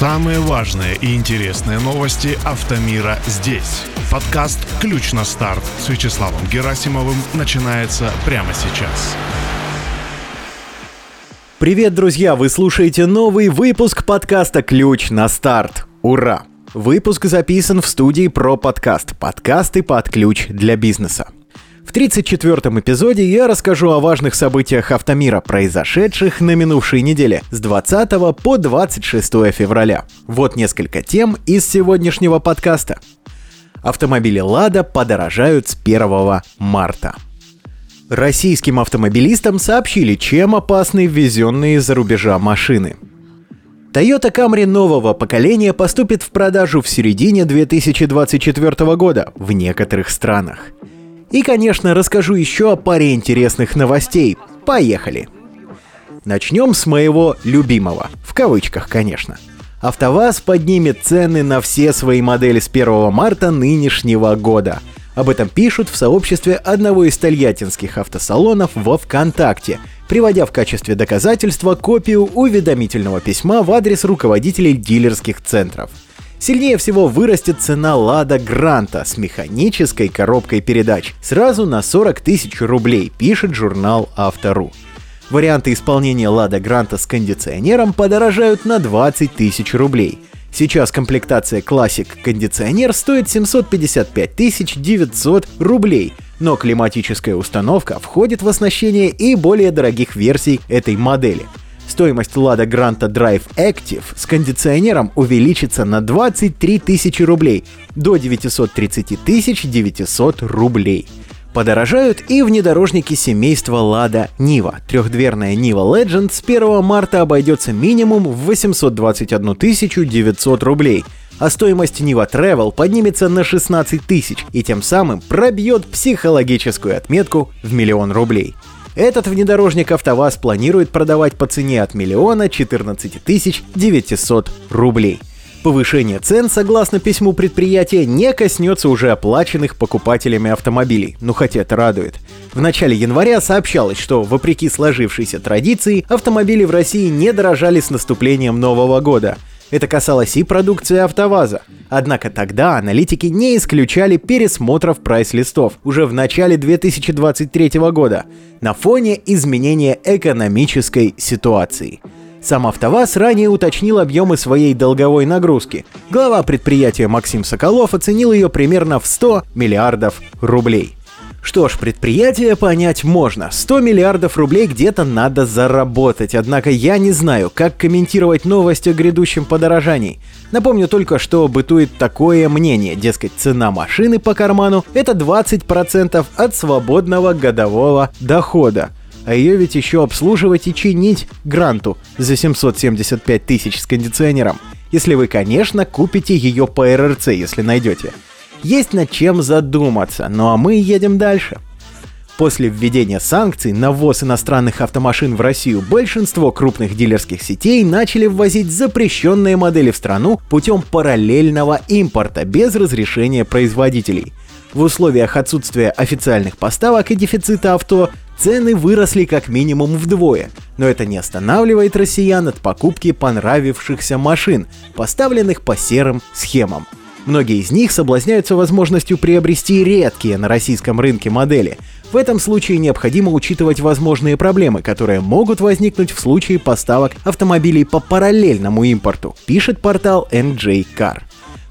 Самые важные и интересные новости автомира здесь. Подкаст «Ключ на старт» с Вячеславом Герасимовым начинается прямо сейчас. Привет, друзья! Вы слушаете новый выпуск подкаста «Ключ на старт». Ура! Выпуск записан в студии про подкаст «Подкасты под ключ для бизнеса». В 34-м эпизоде я расскажу о важных событиях автомира, произошедших на минувшей неделе с 20 по 26 февраля. Вот несколько тем из сегодняшнего подкаста. Автомобили «Лада» подорожают с 1 марта. Российским автомобилистам сообщили, чем опасны ввезенные из-за рубежа машины. Toyota Camry нового поколения поступит в продажу в середине 2024 года в некоторых странах – и, конечно, расскажу еще о паре интересных новостей. Поехали! Начнем с моего любимого. В кавычках, конечно. АвтоВАЗ поднимет цены на все свои модели с 1 марта нынешнего года. Об этом пишут в сообществе одного из тольяттинских автосалонов во ВКонтакте, приводя в качестве доказательства копию уведомительного письма в адрес руководителей дилерских центров – Сильнее всего вырастет цена Лада Гранта с механической коробкой передач сразу на 40 тысяч рублей, пишет журнал Автору. Варианты исполнения Лада Гранта с кондиционером подорожают на 20 тысяч рублей. Сейчас комплектация Classic кондиционер стоит 755 900 рублей, но климатическая установка входит в оснащение и более дорогих версий этой модели – Стоимость Lada Granta Drive Active с кондиционером увеличится на 23 тысячи рублей до 930 тысяч 900 рублей. Подорожают и внедорожники семейства Lada Niva. Трехдверная Niva Legend с 1 марта обойдется минимум в 821 900 рублей, а стоимость Niva Travel поднимется на 16 тысяч и тем самым пробьет психологическую отметку в миллион рублей. Этот внедорожник АвтоВАЗ планирует продавать по цене от миллиона 14 тысяч 900 рублей. Повышение цен, согласно письму предприятия, не коснется уже оплаченных покупателями автомобилей, ну хотя это радует. В начале января сообщалось, что, вопреки сложившейся традиции, автомобили в России не дорожали с наступлением Нового года – это касалось и продукции АвтоВАЗа. Однако тогда аналитики не исключали пересмотров прайс-листов уже в начале 2023 года на фоне изменения экономической ситуации. Сам АвтоВАЗ ранее уточнил объемы своей долговой нагрузки. Глава предприятия Максим Соколов оценил ее примерно в 100 миллиардов рублей. Что ж, предприятие понять можно. 100 миллиардов рублей где-то надо заработать, однако я не знаю, как комментировать новость о грядущем подорожании. Напомню только, что бытует такое мнение, дескать, цена машины по карману – это 20% от свободного годового дохода. А ее ведь еще обслуживать и чинить гранту за 775 тысяч с кондиционером. Если вы, конечно, купите ее по РРЦ, если найдете. Есть над чем задуматься, ну а мы едем дальше. После введения санкций на ввоз иностранных автомашин в Россию большинство крупных дилерских сетей начали ввозить запрещенные модели в страну путем параллельного импорта без разрешения производителей. В условиях отсутствия официальных поставок и дефицита авто цены выросли как минимум вдвое, но это не останавливает россиян от покупки понравившихся машин, поставленных по серым схемам – Многие из них соблазняются возможностью приобрести редкие на российском рынке модели. В этом случае необходимо учитывать возможные проблемы, которые могут возникнуть в случае поставок автомобилей по параллельному импорту, пишет портал NJ Car.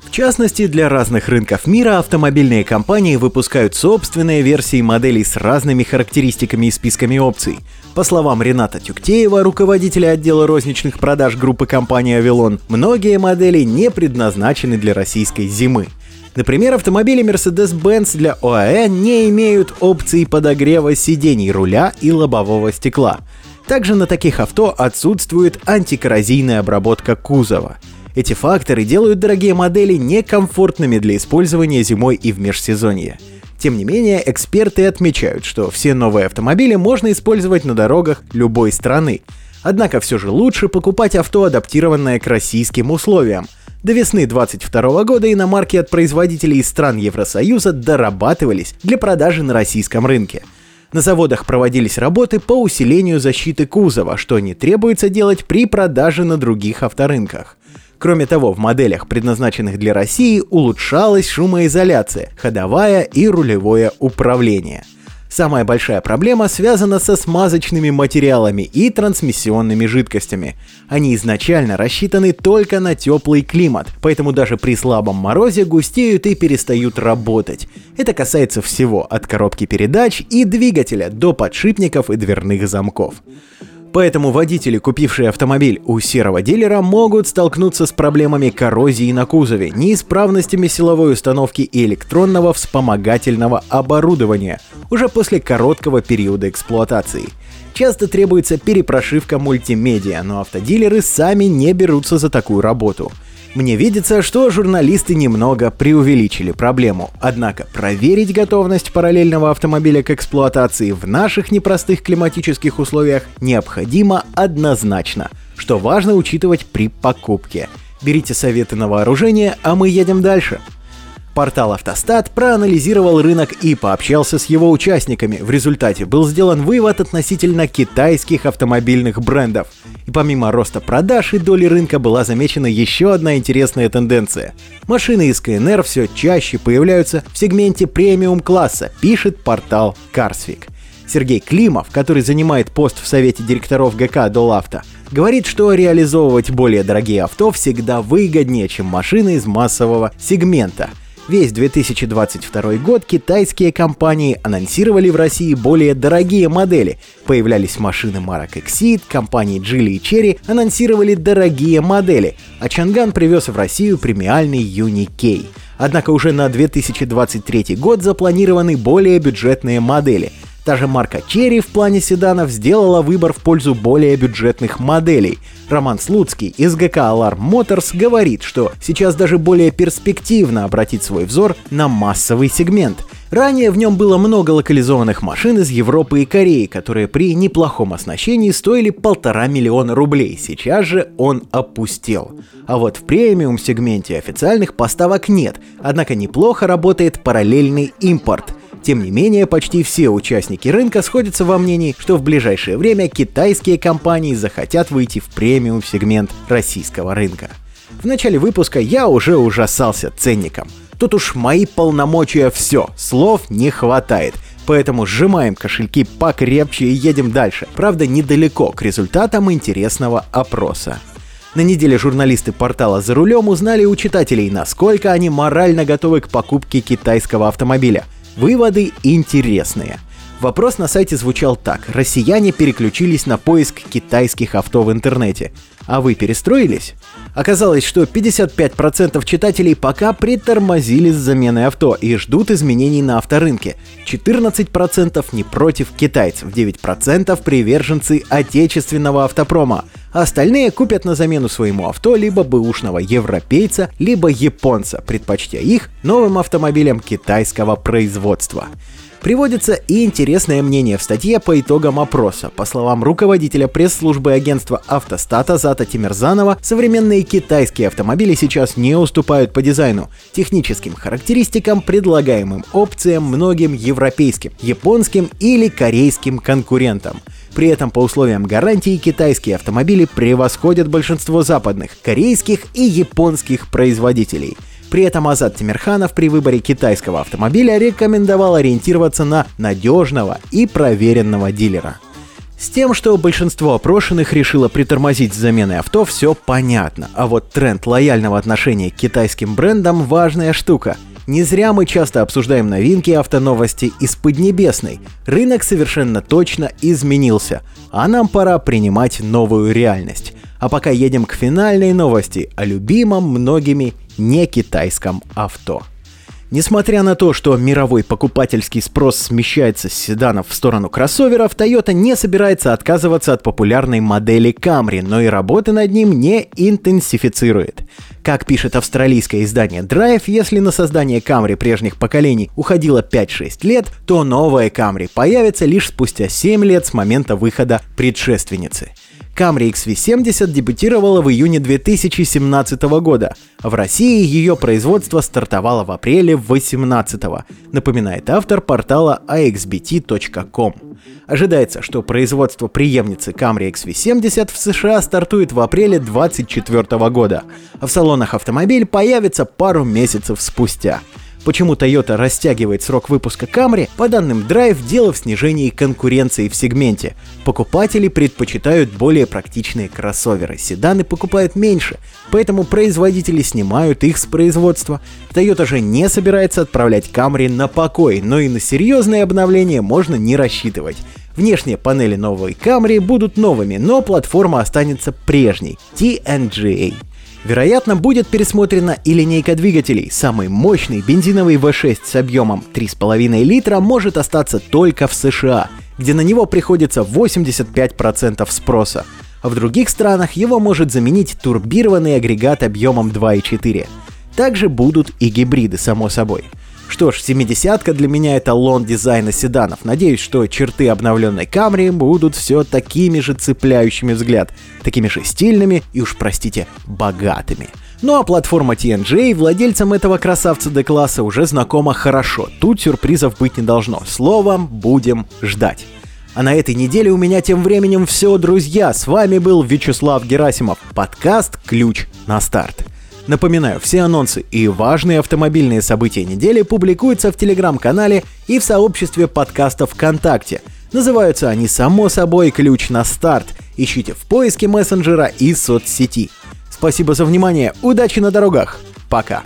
В частности, для разных рынков мира автомобильные компании выпускают собственные версии моделей с разными характеристиками и списками опций. По словам Рената Тюктеева, руководителя отдела розничных продаж группы компании «Авилон», многие модели не предназначены для российской зимы. Например, автомобили Mercedes-Benz для ОАЭ не имеют опции подогрева сидений руля и лобового стекла. Также на таких авто отсутствует антикоррозийная обработка кузова – эти факторы делают дорогие модели некомфортными для использования зимой и в межсезонье. Тем не менее, эксперты отмечают, что все новые автомобили можно использовать на дорогах любой страны. Однако все же лучше покупать авто, адаптированное к российским условиям. До весны 2022 года иномарки от производителей из стран Евросоюза дорабатывались для продажи на российском рынке. На заводах проводились работы по усилению защиты кузова, что не требуется делать при продаже на других авторынках. Кроме того, в моделях, предназначенных для России, улучшалась шумоизоляция, ходовая и рулевое управление. Самая большая проблема связана со смазочными материалами и трансмиссионными жидкостями. Они изначально рассчитаны только на теплый климат, поэтому даже при слабом морозе густеют и перестают работать. Это касается всего, от коробки передач и двигателя до подшипников и дверных замков. Поэтому водители, купившие автомобиль у серого дилера, могут столкнуться с проблемами коррозии на кузове, неисправностями силовой установки и электронного вспомогательного оборудования уже после короткого периода эксплуатации. Часто требуется перепрошивка мультимедиа, но автодилеры сами не берутся за такую работу – мне видится, что журналисты немного преувеличили проблему, однако проверить готовность параллельного автомобиля к эксплуатации в наших непростых климатических условиях необходимо однозначно, что важно учитывать при покупке. Берите советы на вооружение, а мы едем дальше. Портал «Автостат» проанализировал рынок и пообщался с его участниками. В результате был сделан вывод относительно китайских автомобильных брендов. И помимо роста продаж и доли рынка была замечена еще одна интересная тенденция. Машины из КНР все чаще появляются в сегменте премиум-класса, пишет портал Carsfig. Сергей Климов, который занимает пост в совете директоров ГК Долавто, говорит, что реализовывать более дорогие авто всегда выгоднее, чем машины из массового сегмента – Весь 2022 год китайские компании анонсировали в России более дорогие модели. Появлялись машины марок Exit, компании Geely и Cherry анонсировали дорогие модели, а Чанган привез в Россию премиальный Юни Однако уже на 2023 год запланированы более бюджетные модели – Та же марка Cherry в плане седанов сделала выбор в пользу более бюджетных моделей. Роман Слуцкий из ГК Alarm Motors говорит, что сейчас даже более перспективно обратить свой взор на массовый сегмент. Ранее в нем было много локализованных машин из Европы и Кореи, которые при неплохом оснащении стоили полтора миллиона рублей. Сейчас же он опустел. А вот в премиум сегменте официальных поставок нет, однако неплохо работает параллельный импорт – тем не менее, почти все участники рынка сходятся во мнении, что в ближайшее время китайские компании захотят выйти в премиум-сегмент российского рынка. В начале выпуска я уже ужасался ценником. Тут уж мои полномочия все, слов не хватает. Поэтому сжимаем кошельки покрепче и едем дальше. Правда, недалеко к результатам интересного опроса. На неделе журналисты портала «За рулем» узнали у читателей, насколько они морально готовы к покупке китайского автомобиля. Выводы интересные. Вопрос на сайте звучал так. Россияне переключились на поиск китайских авто в интернете. А вы перестроились? Оказалось, что 55% читателей пока притормозили с заменой авто и ждут изменений на авторынке. 14% не против китайцев, 9% приверженцы отечественного автопрома. А остальные купят на замену своему авто либо бэушного европейца, либо японца, предпочтя их новым автомобилям китайского производства. Приводится и интересное мнение в статье по итогам опроса. По словам руководителя пресс-службы агентства «Автостата» Зата Тимирзанова, современные китайские автомобили сейчас не уступают по дизайну, техническим характеристикам, предлагаемым опциям многим европейским, японским или корейским конкурентам. При этом по условиям гарантии китайские автомобили превосходят большинство западных, корейских и японских производителей – при этом Азат Тимирханов при выборе китайского автомобиля рекомендовал ориентироваться на надежного и проверенного дилера. С тем, что большинство опрошенных решило притормозить с заменой авто, все понятно. А вот тренд лояльного отношения к китайским брендам – важная штука. Не зря мы часто обсуждаем новинки автоновости из Поднебесной. Рынок совершенно точно изменился, а нам пора принимать новую реальность. А пока едем к финальной новости о любимом многими не китайском авто. Несмотря на то, что мировой покупательский спрос смещается с седанов в сторону кроссоверов, Toyota не собирается отказываться от популярной модели Camry, но и работы над ним не интенсифицирует. Как пишет австралийское издание Drive, если на создание Camry прежних поколений уходило 5-6 лет, то новая Camry появится лишь спустя 7 лет с момента выхода предшественницы. Camry XV70 дебютировала в июне 2017 года. В России ее производство стартовало в апреле 2018, напоминает автор портала axbt.com. Ожидается, что производство преемницы Camry XV70 в США стартует в апреле 2024 года, а в салонах автомобиль появится пару месяцев спустя. Почему Toyota растягивает срок выпуска Camry? По данным Drive, дело в снижении конкуренции в сегменте. Покупатели предпочитают более практичные кроссоверы, седаны покупают меньше, поэтому производители снимают их с производства. Toyota же не собирается отправлять Camry на покой, но и на серьезные обновления можно не рассчитывать. Внешние панели новой Camry будут новыми, но платформа останется прежней – TNGA. Вероятно, будет пересмотрена и линейка двигателей. Самый мощный бензиновый V6 с объемом 3,5 литра может остаться только в США, где на него приходится 85% спроса. А в других странах его может заменить турбированный агрегат объемом 2,4. Также будут и гибриды, само собой. Что ж, 70-ка для меня эталон дизайна седанов. Надеюсь, что черты обновленной Camry будут все такими же цепляющими взгляд, такими же стильными и уж, простите, богатыми. Ну а платформа TNJ владельцам этого красавца D-класса уже знакома хорошо. Тут сюрпризов быть не должно. Словом, будем ждать. А на этой неделе у меня тем временем все, друзья. С вами был Вячеслав Герасимов. Подкаст «Ключ на старт». Напоминаю, все анонсы и важные автомобильные события недели публикуются в телеграм-канале и в сообществе подкастов ВКонтакте. Называются они само собой «Ключ на старт». Ищите в поиске мессенджера и соцсети. Спасибо за внимание, удачи на дорогах, пока!